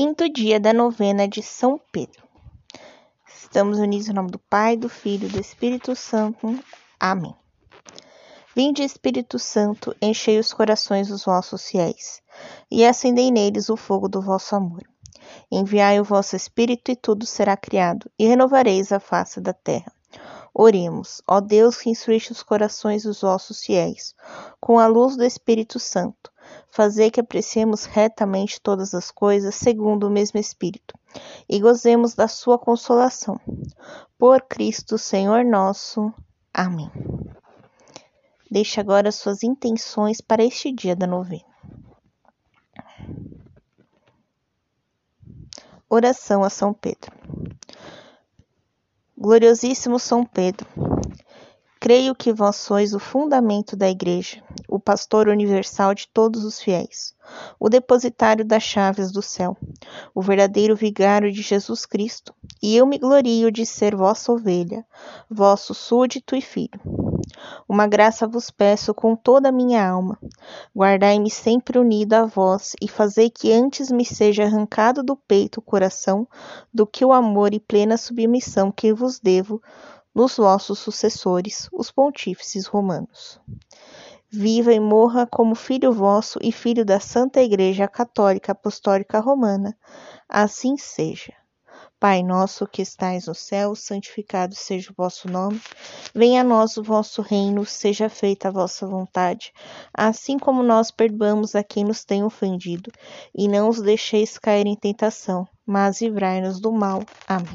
Quinto dia da novena de São Pedro. Estamos unidos em nome do Pai, do Filho e do Espírito Santo. Amém. Vinde, Espírito Santo, enchei os corações dos vossos fiéis e acendei neles o fogo do vosso amor. Enviai o vosso Espírito e tudo será criado, e renovareis a face da terra. Oremos, ó Deus que instruíste os corações dos vossos fiéis, com a luz do Espírito Santo fazer que apreciemos retamente todas as coisas segundo o mesmo Espírito e gozemos da sua consolação. Por Cristo, Senhor nosso. Amém. Deixe agora suas intenções para este dia da novena. Oração a São Pedro. Gloriosíssimo São Pedro, creio que vós sois o fundamento da Igreja o pastor universal de todos os fiéis, o depositário das chaves do céu, o verdadeiro vigário de Jesus Cristo, e eu me glorio de ser vossa ovelha, vosso súdito e filho. Uma graça vos peço com toda a minha alma. Guardai-me sempre unido a vós e fazei que antes me seja arrancado do peito o coração do que o amor e plena submissão que vos devo nos vossos sucessores, os pontífices romanos viva e morra como filho vosso e filho da Santa Igreja Católica Apostólica Romana. Assim seja. Pai nosso que estais no céu, santificado seja o vosso nome. Venha a nós o vosso reino, seja feita a vossa vontade, assim como nós perdoamos a quem nos tem ofendido, e não os deixeis cair em tentação, mas livrai-nos do mal. Amém.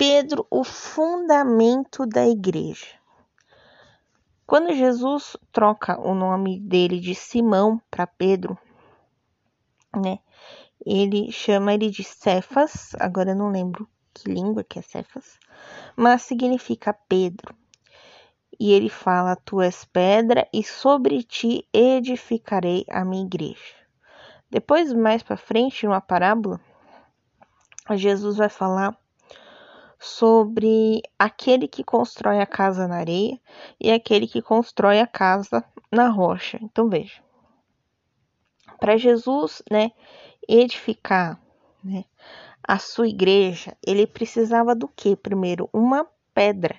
Pedro, o fundamento da igreja. Quando Jesus troca o nome dele de Simão para Pedro, né? Ele chama ele de Cefas, agora eu não lembro que língua que é Cefas, mas significa Pedro. E ele fala: Tu és pedra e sobre ti edificarei a minha igreja. Depois, mais para frente, numa parábola, Jesus vai falar sobre aquele que constrói a casa na areia e aquele que constrói a casa na rocha. Então veja, para Jesus, né, edificar, né, a sua igreja, ele precisava do que? Primeiro, uma pedra.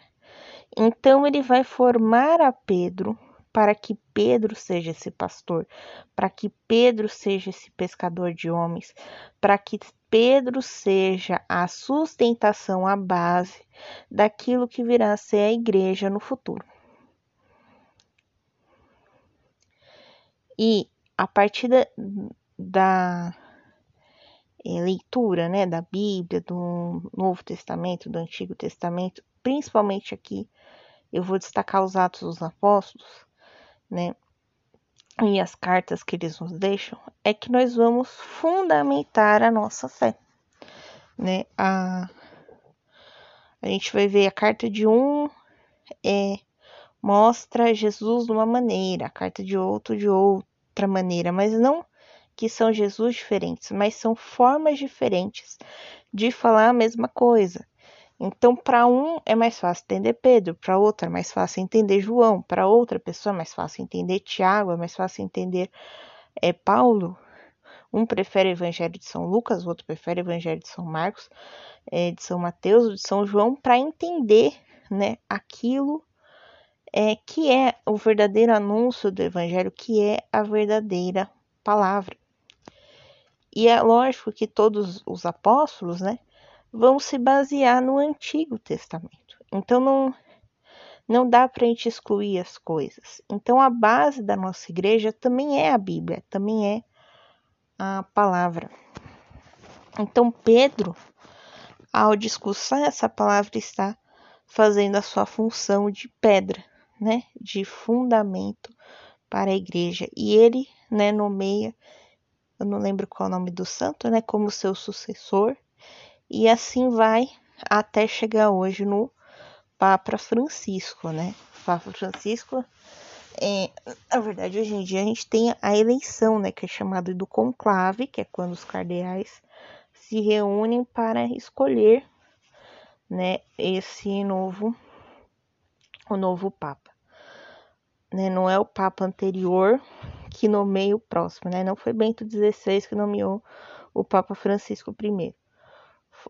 Então ele vai formar a Pedro para que Pedro seja esse pastor, para que Pedro seja esse pescador de homens, para que Pedro seja a sustentação, a base daquilo que virá a ser a igreja no futuro. E a partir da, da é, leitura né, da Bíblia, do Novo Testamento, do Antigo Testamento, principalmente aqui, eu vou destacar os Atos dos Apóstolos, né? e as cartas que eles nos deixam é que nós vamos fundamentar a nossa fé, né? A, a gente vai ver a carta de um é, mostra Jesus de uma maneira, a carta de outro de outra maneira, mas não que são Jesus diferentes, mas são formas diferentes de falar a mesma coisa. Então, para um é mais fácil entender Pedro, para outra é mais fácil entender João, para outra pessoa é mais fácil entender Tiago, é mais fácil entender é, Paulo. Um prefere o Evangelho de São Lucas, o outro prefere o Evangelho de São Marcos, é, de São Mateus, de São João, para entender né, aquilo é, que é o verdadeiro anúncio do Evangelho, que é a verdadeira palavra. E é lógico que todos os apóstolos, né, vão se basear no Antigo Testamento. Então não não dá para a gente excluir as coisas. Então a base da nossa igreja também é a Bíblia, também é a palavra. Então Pedro, ao discursar essa palavra, está fazendo a sua função de pedra, né, de fundamento para a igreja. E ele, né, nomeia, eu não lembro qual é o nome do santo, né, como seu sucessor, E assim vai até chegar hoje no Papa Francisco, né? Papa Francisco, é, na verdade, hoje em dia a gente tem a eleição, né? Que é chamado do conclave, que é quando os cardeais se reúnem para escolher, né? Esse novo, o novo Papa. Né, não é o Papa anterior que nomeia o próximo, né? Não foi Bento XVI que nomeou o Papa Francisco I.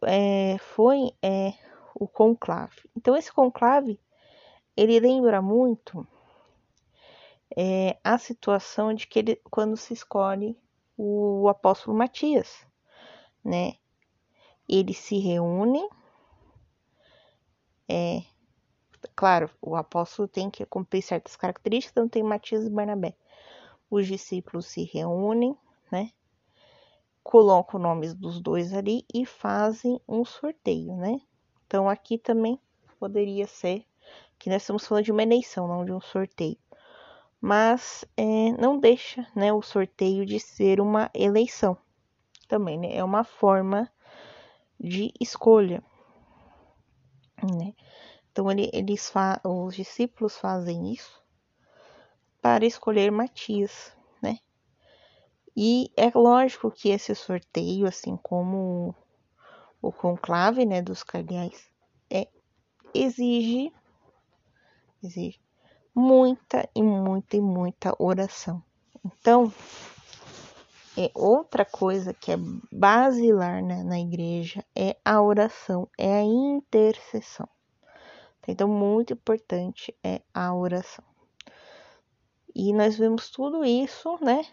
É, foi é, o conclave. Então, esse conclave, ele lembra muito é, a situação de que ele, quando se escolhe o apóstolo Matias, né? Eles se reúnem, é, claro, o apóstolo tem que cumprir certas características, então tem Matias e Barnabé. Os discípulos se reúnem, né? Colocam os nomes dos dois ali e fazem um sorteio, né? Então aqui também poderia ser que nós estamos falando de uma eleição, não de um sorteio. Mas é, não deixa né, o sorteio de ser uma eleição. Também né, é uma forma de escolha. Né? Então ele, eles os discípulos fazem isso para escolher Matias? E é lógico que esse sorteio, assim como o conclave né, dos cardeais é, exige, exige muita e muita e muita oração. Então, é outra coisa que é basilar né, na igreja é a oração, é a intercessão. Então, muito importante é a oração. E nós vemos tudo isso, né,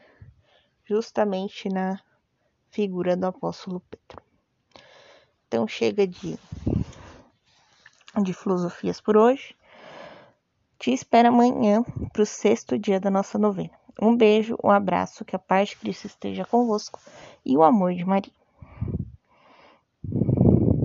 justamente na figura do apóstolo Pedro. Então chega de, de filosofias por hoje. Te espero amanhã para o sexto dia da nossa novena. Um beijo, um abraço, que a paz de Cristo esteja convosco e o amor de Maria.